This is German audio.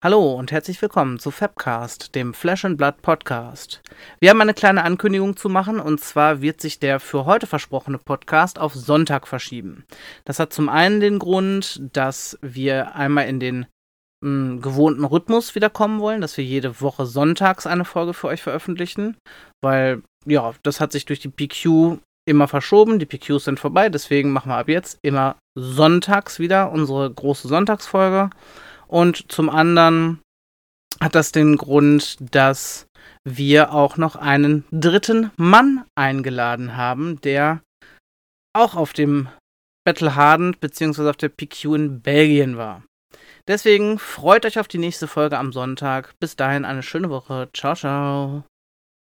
Hallo und herzlich willkommen zu Fabcast, dem Flash and Blood Podcast. Wir haben eine kleine Ankündigung zu machen und zwar wird sich der für heute versprochene Podcast auf Sonntag verschieben. Das hat zum einen den Grund, dass wir einmal in den mh, hm, gewohnten Rhythmus wiederkommen wollen, dass wir jede Woche sonntags eine Folge für euch veröffentlichen, weil ja, das hat sich durch die PQ immer verschoben, die PQs sind vorbei, deswegen machen wir ab jetzt immer sonntags wieder unsere große Sonntagsfolge. Und zum anderen hat das den Grund, dass wir auch noch einen dritten Mann eingeladen haben, der auch auf dem Battle Hardened bzw. auf der PQ in Belgien war. Deswegen freut euch auf die nächste Folge am Sonntag. Bis dahin eine schöne Woche. Ciao, ciao.